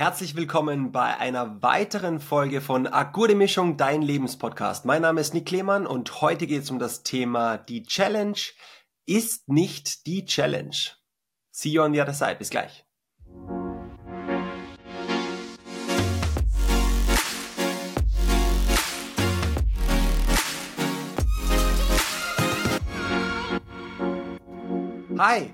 Herzlich willkommen bei einer weiteren Folge von Akute Mischung, dein Lebenspodcast. Mein Name ist Nick Lehmann und heute geht es um das Thema Die Challenge ist nicht die Challenge. See you on the other side. Bis gleich. Hi,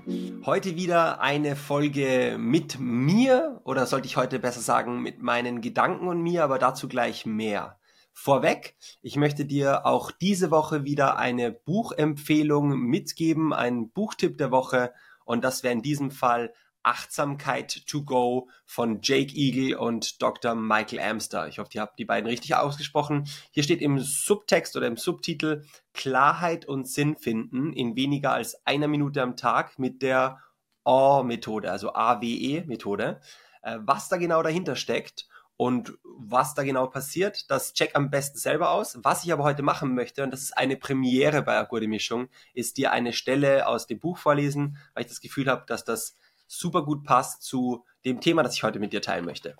heute wieder eine Folge mit mir oder sollte ich heute besser sagen mit meinen Gedanken und mir, aber dazu gleich mehr. Vorweg, ich möchte dir auch diese Woche wieder eine Buchempfehlung mitgeben, einen Buchtipp der Woche und das wäre in diesem Fall Achtsamkeit to Go von Jake Eagle und Dr. Michael Amster. Ich hoffe, ihr habt die beiden richtig ausgesprochen. Hier steht im Subtext oder im Subtitel Klarheit und Sinn finden in weniger als einer Minute am Tag mit der AWE-Methode, also AWE-Methode. Äh, was da genau dahinter steckt und was da genau passiert, das check am besten selber aus. Was ich aber heute machen möchte, und das ist eine Premiere bei Akurde Mischung, ist dir eine Stelle aus dem Buch vorlesen, weil ich das Gefühl habe, dass das super gut passt zu dem Thema, das ich heute mit dir teilen möchte.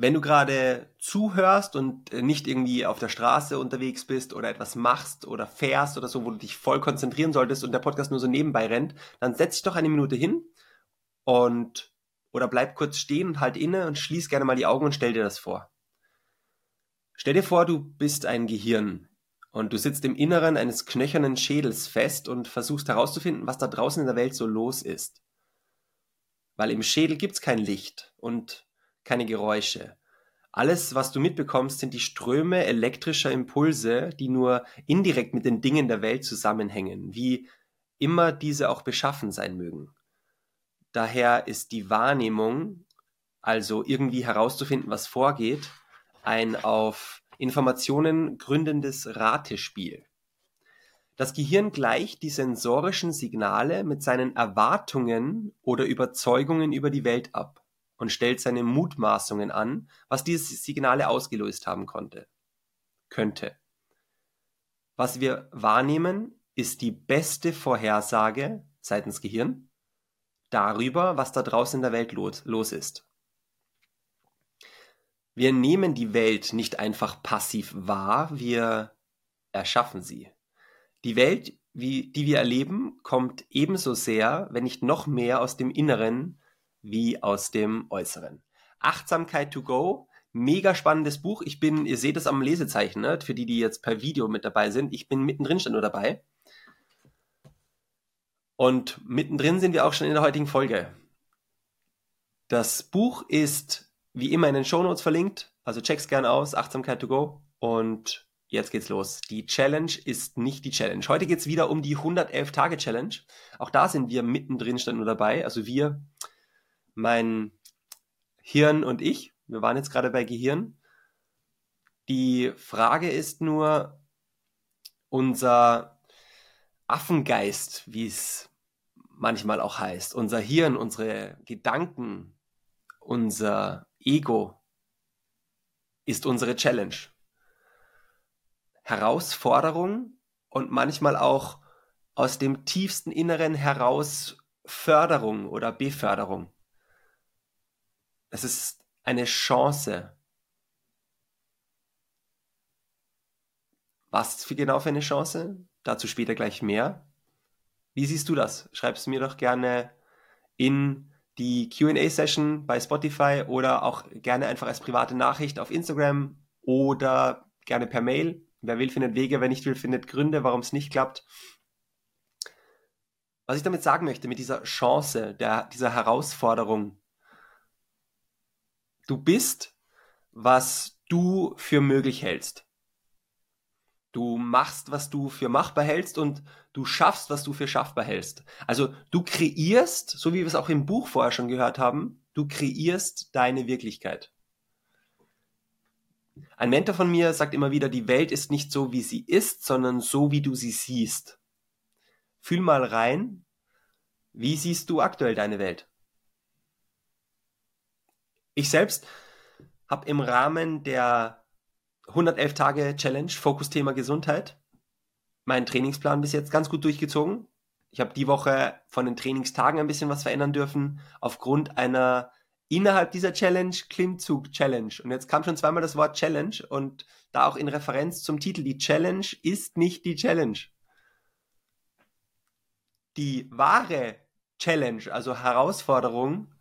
Wenn du gerade zuhörst und nicht irgendwie auf der Straße unterwegs bist oder etwas machst oder fährst oder so, wo du dich voll konzentrieren solltest und der Podcast nur so nebenbei rennt, dann setz dich doch eine Minute hin und oder bleib kurz stehen und halt inne und schließ gerne mal die Augen und stell dir das vor. Stell dir vor, du bist ein Gehirn und du sitzt im Inneren eines knöchernen Schädels fest und versuchst herauszufinden, was da draußen in der Welt so los ist. Weil im Schädel gibt's kein Licht und keine Geräusche. Alles, was du mitbekommst, sind die Ströme elektrischer Impulse, die nur indirekt mit den Dingen der Welt zusammenhängen, wie immer diese auch beschaffen sein mögen. Daher ist die Wahrnehmung, also irgendwie herauszufinden, was vorgeht, ein auf Informationen gründendes Ratespiel. Das Gehirn gleicht die sensorischen Signale mit seinen Erwartungen oder Überzeugungen über die Welt ab und stellt seine Mutmaßungen an, was diese Signale ausgelöst haben konnte. Könnte. Was wir wahrnehmen, ist die beste Vorhersage seitens Gehirn darüber, was da draußen in der Welt los, los ist. Wir nehmen die Welt nicht einfach passiv wahr, wir erschaffen sie. Die Welt, wie, die wir erleben, kommt ebenso sehr, wenn nicht noch mehr aus dem Inneren wie aus dem Äußeren. Achtsamkeit to go, mega spannendes Buch. Ich bin, ihr seht es am Lesezeichen, ne? für die, die jetzt per Video mit dabei sind. Ich bin mittendrin schon nur dabei. Und mittendrin sind wir auch schon in der heutigen Folge. Das Buch ist wie immer in den Shownotes verlinkt. Also check's gerne aus, Achtsamkeit to go. Und jetzt geht's los. Die Challenge ist nicht die Challenge. Heute geht's wieder um die 111-Tage-Challenge. Auch da sind wir mittendrin stand nur dabei. Also wir, mein Hirn und ich. Wir waren jetzt gerade bei Gehirn. Die Frage ist nur, unser Affengeist, wie es manchmal auch heißt, unser Hirn, unsere Gedanken, unser Ego ist unsere Challenge. Herausforderung und manchmal auch aus dem tiefsten Inneren heraus Förderung oder Beförderung. Es ist eine Chance. Was für genau für eine Chance? Dazu später gleich mehr. Wie siehst du das? Schreib es mir doch gerne in die QA-Session bei Spotify oder auch gerne einfach als private Nachricht auf Instagram oder gerne per Mail. Wer will, findet Wege, wer nicht will, findet Gründe, warum es nicht klappt. Was ich damit sagen möchte, mit dieser Chance, der, dieser Herausforderung, du bist, was du für möglich hältst. Du machst, was du für machbar hältst und du schaffst, was du für schaffbar hältst. Also du kreierst, so wie wir es auch im Buch vorher schon gehört haben, du kreierst deine Wirklichkeit. Ein Mentor von mir sagt immer wieder, die Welt ist nicht so, wie sie ist, sondern so, wie du sie siehst. Fühl mal rein, wie siehst du aktuell deine Welt? Ich selbst habe im Rahmen der 111 Tage Challenge, Fokusthema Gesundheit. Meinen Trainingsplan bis jetzt ganz gut durchgezogen. Ich habe die Woche von den Trainingstagen ein bisschen was verändern dürfen, aufgrund einer innerhalb dieser Challenge Klimmzug Challenge. Und jetzt kam schon zweimal das Wort Challenge und da auch in Referenz zum Titel, die Challenge ist nicht die Challenge. Die wahre Challenge, also Herausforderung,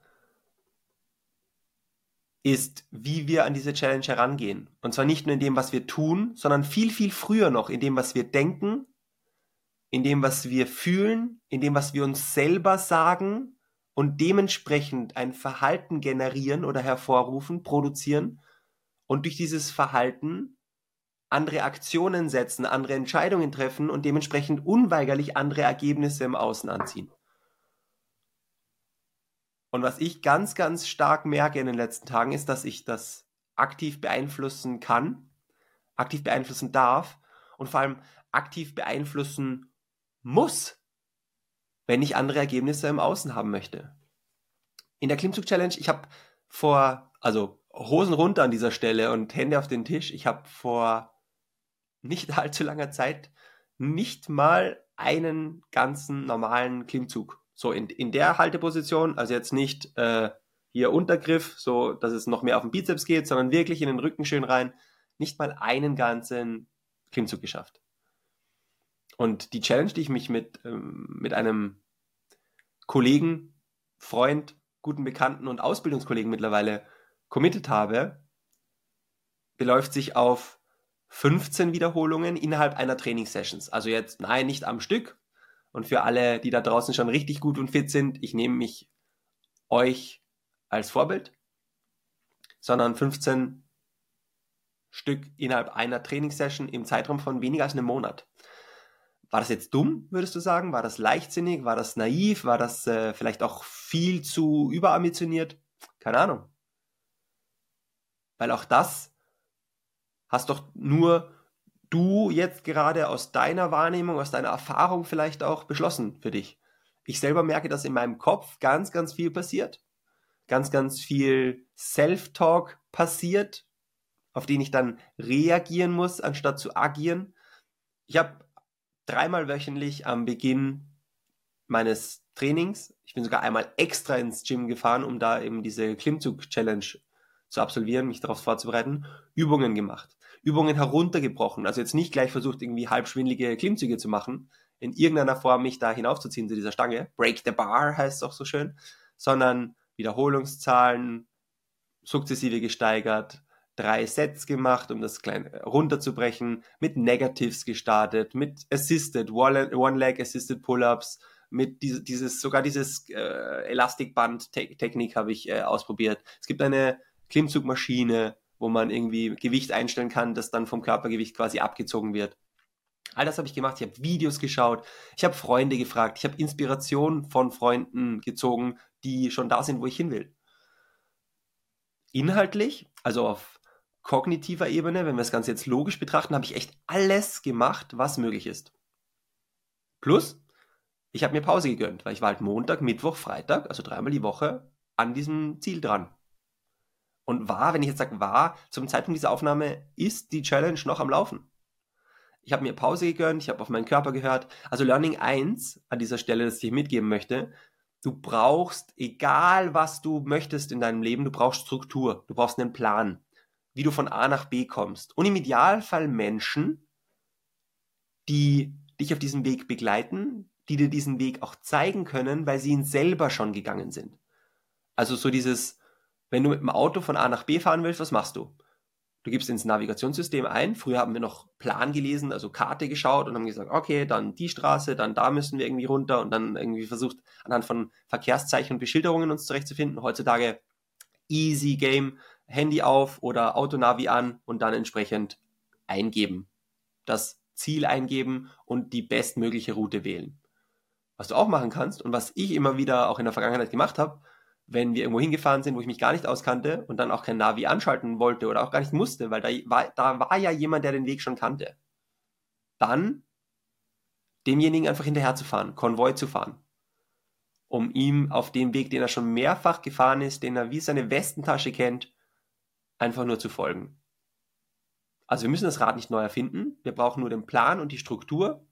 ist, wie wir an diese Challenge herangehen. Und zwar nicht nur in dem, was wir tun, sondern viel, viel früher noch in dem, was wir denken, in dem, was wir fühlen, in dem, was wir uns selber sagen und dementsprechend ein Verhalten generieren oder hervorrufen, produzieren und durch dieses Verhalten andere Aktionen setzen, andere Entscheidungen treffen und dementsprechend unweigerlich andere Ergebnisse im Außen anziehen. Und was ich ganz, ganz stark merke in den letzten Tagen, ist, dass ich das aktiv beeinflussen kann, aktiv beeinflussen darf und vor allem aktiv beeinflussen muss, wenn ich andere Ergebnisse im Außen haben möchte. In der Klimmzug-Challenge, ich habe vor, also Hosen runter an dieser Stelle und Hände auf den Tisch, ich habe vor nicht allzu langer Zeit nicht mal einen ganzen normalen Klimmzug so in, in der Halteposition, also jetzt nicht äh, hier Untergriff, so dass es noch mehr auf den Bizeps geht, sondern wirklich in den Rücken schön rein, nicht mal einen ganzen Klimmzug geschafft. Und die Challenge, die ich mich mit, ähm, mit einem Kollegen, Freund, guten Bekannten und Ausbildungskollegen mittlerweile committed habe, beläuft sich auf 15 Wiederholungen innerhalb einer Trainingssessions. Also jetzt, nein, nicht am Stück, und für alle, die da draußen schon richtig gut und fit sind, ich nehme mich euch als Vorbild, sondern 15 Stück innerhalb einer Trainingssession im Zeitraum von weniger als einem Monat. War das jetzt dumm, würdest du sagen? War das leichtsinnig? War das naiv? War das äh, vielleicht auch viel zu überambitioniert? Keine Ahnung. Weil auch das hast doch nur du jetzt gerade aus deiner Wahrnehmung, aus deiner Erfahrung vielleicht auch beschlossen für dich? Ich selber merke, dass in meinem Kopf ganz, ganz viel passiert. Ganz, ganz viel Self-Talk passiert, auf den ich dann reagieren muss, anstatt zu agieren. Ich habe dreimal wöchentlich am Beginn meines Trainings, ich bin sogar einmal extra ins Gym gefahren, um da eben diese Klimmzug-Challenge zu absolvieren, mich darauf vorzubereiten, Übungen gemacht. Übungen heruntergebrochen. Also jetzt nicht gleich versucht, irgendwie halbschwindelige Klimmzüge zu machen, in irgendeiner Form mich da hinaufzuziehen zu dieser Stange. Break the bar heißt es auch so schön, sondern Wiederholungszahlen sukzessive gesteigert, drei Sets gemacht, um das klein runterzubrechen, mit Negatives gestartet, mit Assisted, One-Leg Assisted Pull-Ups, mit dieses sogar dieses äh, Elastikband-Technik habe ich äh, ausprobiert. Es gibt eine Klimmzugmaschine, wo man irgendwie Gewicht einstellen kann, das dann vom Körpergewicht quasi abgezogen wird. All das habe ich gemacht. Ich habe Videos geschaut, ich habe Freunde gefragt, ich habe Inspiration von Freunden gezogen, die schon da sind, wo ich hin will. Inhaltlich, also auf kognitiver Ebene, wenn wir das Ganze jetzt logisch betrachten, habe ich echt alles gemacht, was möglich ist. Plus, ich habe mir Pause gegönnt, weil ich war halt Montag, Mittwoch, Freitag, also dreimal die Woche an diesem Ziel dran. Und war, wenn ich jetzt sage war, zum Zeitpunkt dieser Aufnahme ist die Challenge noch am Laufen. Ich habe mir Pause gegönnt, ich habe auf meinen Körper gehört. Also Learning 1 an dieser Stelle, das ich mitgeben möchte, du brauchst, egal was du möchtest in deinem Leben, du brauchst Struktur, du brauchst einen Plan, wie du von A nach B kommst. Und im Idealfall Menschen, die dich auf diesem Weg begleiten, die dir diesen Weg auch zeigen können, weil sie ihn selber schon gegangen sind. Also so dieses, wenn du mit dem Auto von A nach B fahren willst, was machst du? Du gibst ins Navigationssystem ein. Früher haben wir noch Plan gelesen, also Karte geschaut und haben gesagt, okay, dann die Straße, dann da müssen wir irgendwie runter und dann irgendwie versucht, anhand von Verkehrszeichen und Beschilderungen uns zurechtzufinden. Heutzutage easy game, Handy auf oder Autonavi an und dann entsprechend eingeben. Das Ziel eingeben und die bestmögliche Route wählen. Was du auch machen kannst und was ich immer wieder auch in der Vergangenheit gemacht habe, wenn wir irgendwo hingefahren sind, wo ich mich gar nicht auskannte und dann auch kein Navi anschalten wollte oder auch gar nicht musste, weil da war, da war ja jemand, der den Weg schon kannte. Dann demjenigen einfach hinterher zu fahren, Konvoi zu fahren, um ihm auf dem Weg, den er schon mehrfach gefahren ist, den er wie seine Westentasche kennt, einfach nur zu folgen. Also wir müssen das Rad nicht neu erfinden, wir brauchen nur den Plan und die Struktur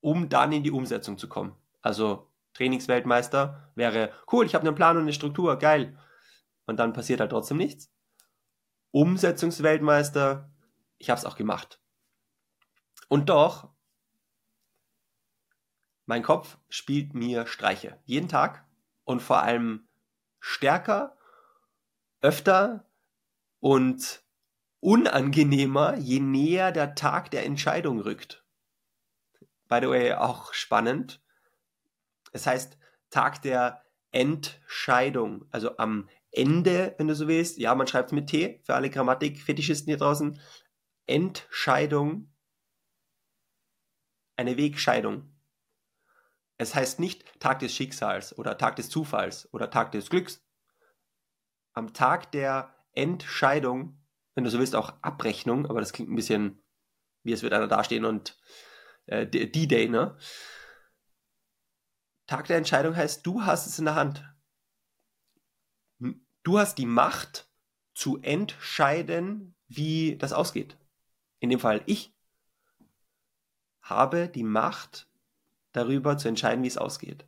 um dann in die Umsetzung zu kommen. Also Trainingsweltmeister wäre cool, ich habe einen Plan und eine Struktur, geil. Und dann passiert halt trotzdem nichts. Umsetzungsweltmeister, ich habe es auch gemacht. Und doch, mein Kopf spielt mir Streiche. Jeden Tag und vor allem stärker, öfter und unangenehmer, je näher der Tag der Entscheidung rückt. By the way, auch spannend. Es heißt Tag der Entscheidung. Also am Ende, wenn du so willst. Ja, man schreibt mit T für alle Grammatik-Fetischisten hier draußen. Entscheidung. Eine Wegscheidung. Es heißt nicht Tag des Schicksals oder Tag des Zufalls oder Tag des Glücks. Am Tag der Entscheidung, wenn du so willst, auch Abrechnung, aber das klingt ein bisschen, wie es wird einer dastehen und äh, D-Day, ne? Tag der Entscheidung heißt, du hast es in der Hand. Du hast die Macht zu entscheiden, wie das ausgeht. In dem Fall ich habe die Macht darüber zu entscheiden, wie es ausgeht.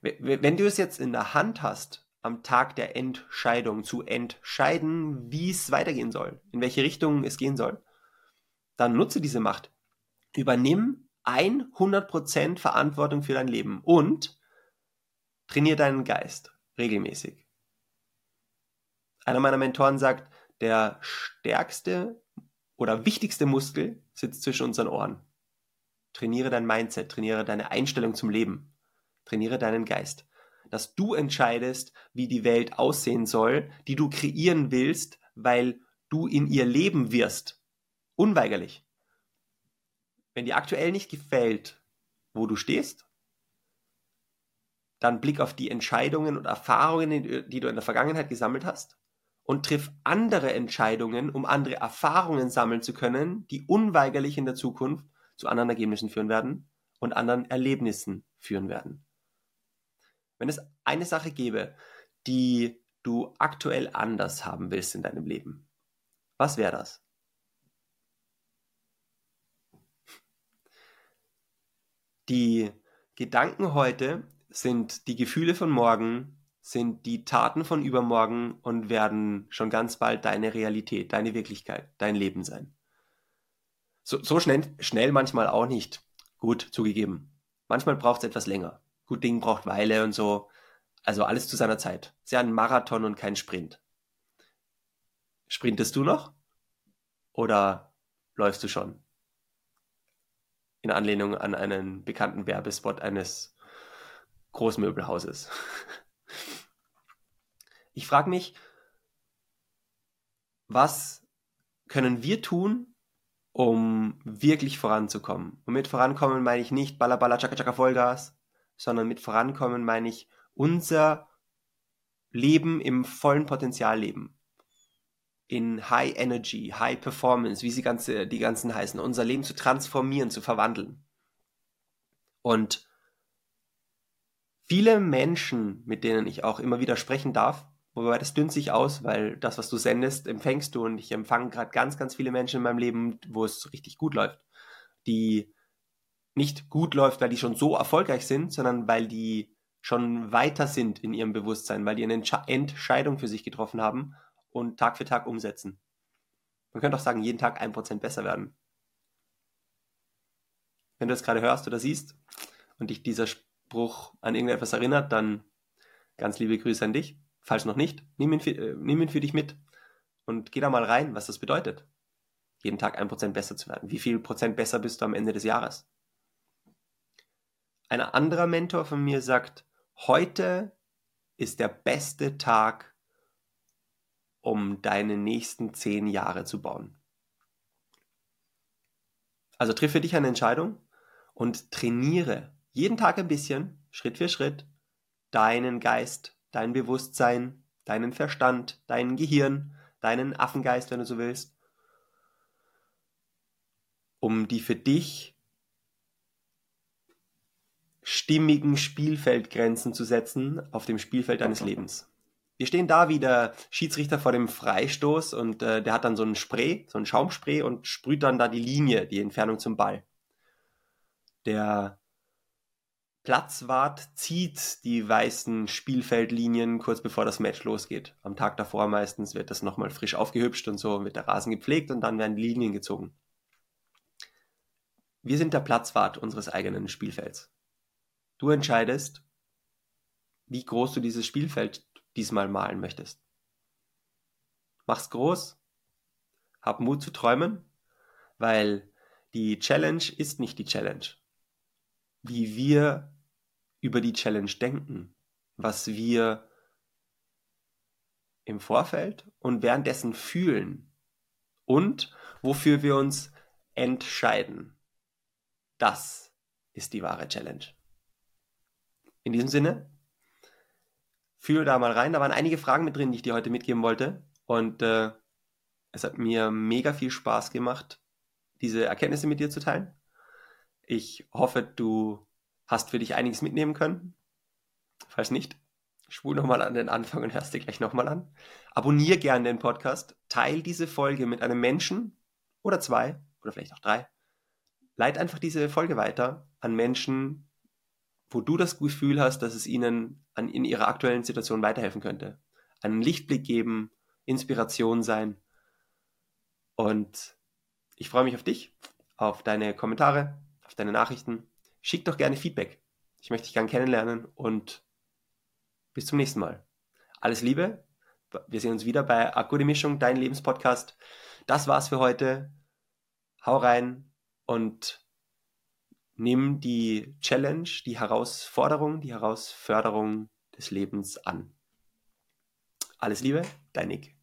Wenn du es jetzt in der Hand hast, am Tag der Entscheidung zu entscheiden, wie es weitergehen soll, in welche Richtung es gehen soll, dann nutze diese Macht. Übernimm 100% Verantwortung für dein Leben und trainiere deinen Geist regelmäßig. Einer meiner Mentoren sagt, der stärkste oder wichtigste Muskel sitzt zwischen unseren Ohren. Trainiere dein Mindset, trainiere deine Einstellung zum Leben, trainiere deinen Geist. Dass du entscheidest, wie die Welt aussehen soll, die du kreieren willst, weil du in ihr leben wirst. Unweigerlich. Wenn dir aktuell nicht gefällt, wo du stehst, dann Blick auf die Entscheidungen und Erfahrungen, die du in der Vergangenheit gesammelt hast und triff andere Entscheidungen, um andere Erfahrungen sammeln zu können, die unweigerlich in der Zukunft zu anderen Ergebnissen führen werden und anderen Erlebnissen führen werden. Wenn es eine Sache gäbe, die du aktuell anders haben willst in deinem Leben, was wäre das? Die Gedanken heute sind die Gefühle von morgen, sind die Taten von übermorgen und werden schon ganz bald deine Realität, deine Wirklichkeit, dein Leben sein. So, so schnell, schnell manchmal auch nicht. Gut, zugegeben. Manchmal braucht es etwas länger. Gut Ding braucht Weile und so. Also alles zu seiner Zeit. Ist ja ein Marathon und kein Sprint. Sprintest du noch? Oder läufst du schon? In Anlehnung an einen bekannten Werbespot eines Großmöbelhauses. Ich frage mich, was können wir tun, um wirklich voranzukommen? Und mit vorankommen meine ich nicht Balla Balla Chaka Chaka Vollgas, sondern mit vorankommen meine ich unser Leben im vollen Potenzial leben in High Energy, High Performance, wie sie ganze, die ganzen heißen, unser Leben zu transformieren, zu verwandeln. Und viele Menschen, mit denen ich auch immer wieder sprechen darf, wobei das dünnt sich aus, weil das, was du sendest, empfängst du und ich empfange gerade ganz, ganz viele Menschen in meinem Leben, wo es richtig gut läuft, die nicht gut läuft, weil die schon so erfolgreich sind, sondern weil die schon weiter sind in ihrem Bewusstsein, weil die eine Entscheidung für sich getroffen haben und Tag für Tag umsetzen. Man könnte auch sagen, jeden Tag ein Prozent besser werden. Wenn du das gerade hörst oder siehst und dich dieser Spruch an irgendetwas erinnert, dann ganz liebe Grüße an dich. Falls noch nicht, nimm ihn, für, äh, nimm ihn für dich mit und geh da mal rein, was das bedeutet. Jeden Tag ein Prozent besser zu werden. Wie viel Prozent besser bist du am Ende des Jahres? Ein anderer Mentor von mir sagt, heute ist der beste Tag um deine nächsten zehn Jahre zu bauen. Also triff für dich eine Entscheidung und trainiere jeden Tag ein bisschen, Schritt für Schritt, deinen Geist, dein Bewusstsein, deinen Verstand, dein Gehirn, deinen Affengeist, wenn du so willst, um die für dich stimmigen Spielfeldgrenzen zu setzen auf dem Spielfeld deines Lebens wir stehen da wie der Schiedsrichter vor dem Freistoß und äh, der hat dann so ein Spray, so ein Schaumspray und sprüht dann da die Linie, die Entfernung zum Ball. Der Platzwart zieht die weißen Spielfeldlinien kurz bevor das Match losgeht. Am Tag davor meistens wird das nochmal frisch aufgehübscht und so wird der Rasen gepflegt und dann werden die Linien gezogen. Wir sind der Platzwart unseres eigenen Spielfelds. Du entscheidest, wie groß du dieses Spielfeld diesmal malen möchtest. Mach's groß, hab Mut zu träumen, weil die Challenge ist nicht die Challenge. Wie wir über die Challenge denken, was wir im Vorfeld und währenddessen fühlen und wofür wir uns entscheiden. Das ist die wahre Challenge. In diesem Sinne, fühle da mal rein. Da waren einige Fragen mit drin, die ich dir heute mitgeben wollte. Und äh, es hat mir mega viel Spaß gemacht, diese Erkenntnisse mit dir zu teilen. Ich hoffe, du hast für dich einiges mitnehmen können. Falls nicht, spul nochmal an den Anfang und hörst dir gleich nochmal an. Abonnier gerne den Podcast, teil diese Folge mit einem Menschen oder zwei oder vielleicht auch drei. Leit einfach diese Folge weiter an Menschen, wo du das Gefühl hast, dass es ihnen an, in ihrer aktuellen Situation weiterhelfen könnte. Einen Lichtblick geben, Inspiration sein. Und ich freue mich auf dich, auf deine Kommentare, auf deine Nachrichten Schick doch gerne Feedback. Ich möchte dich gerne kennenlernen und bis zum nächsten Mal. Alles Liebe. Wir sehen uns wieder bei Akute Mischung, dein Lebenspodcast. Das war's für heute. Hau rein und nimm die Challenge, die Herausforderung, die Herausforderung des Lebens an. Alles Liebe, dein Nick.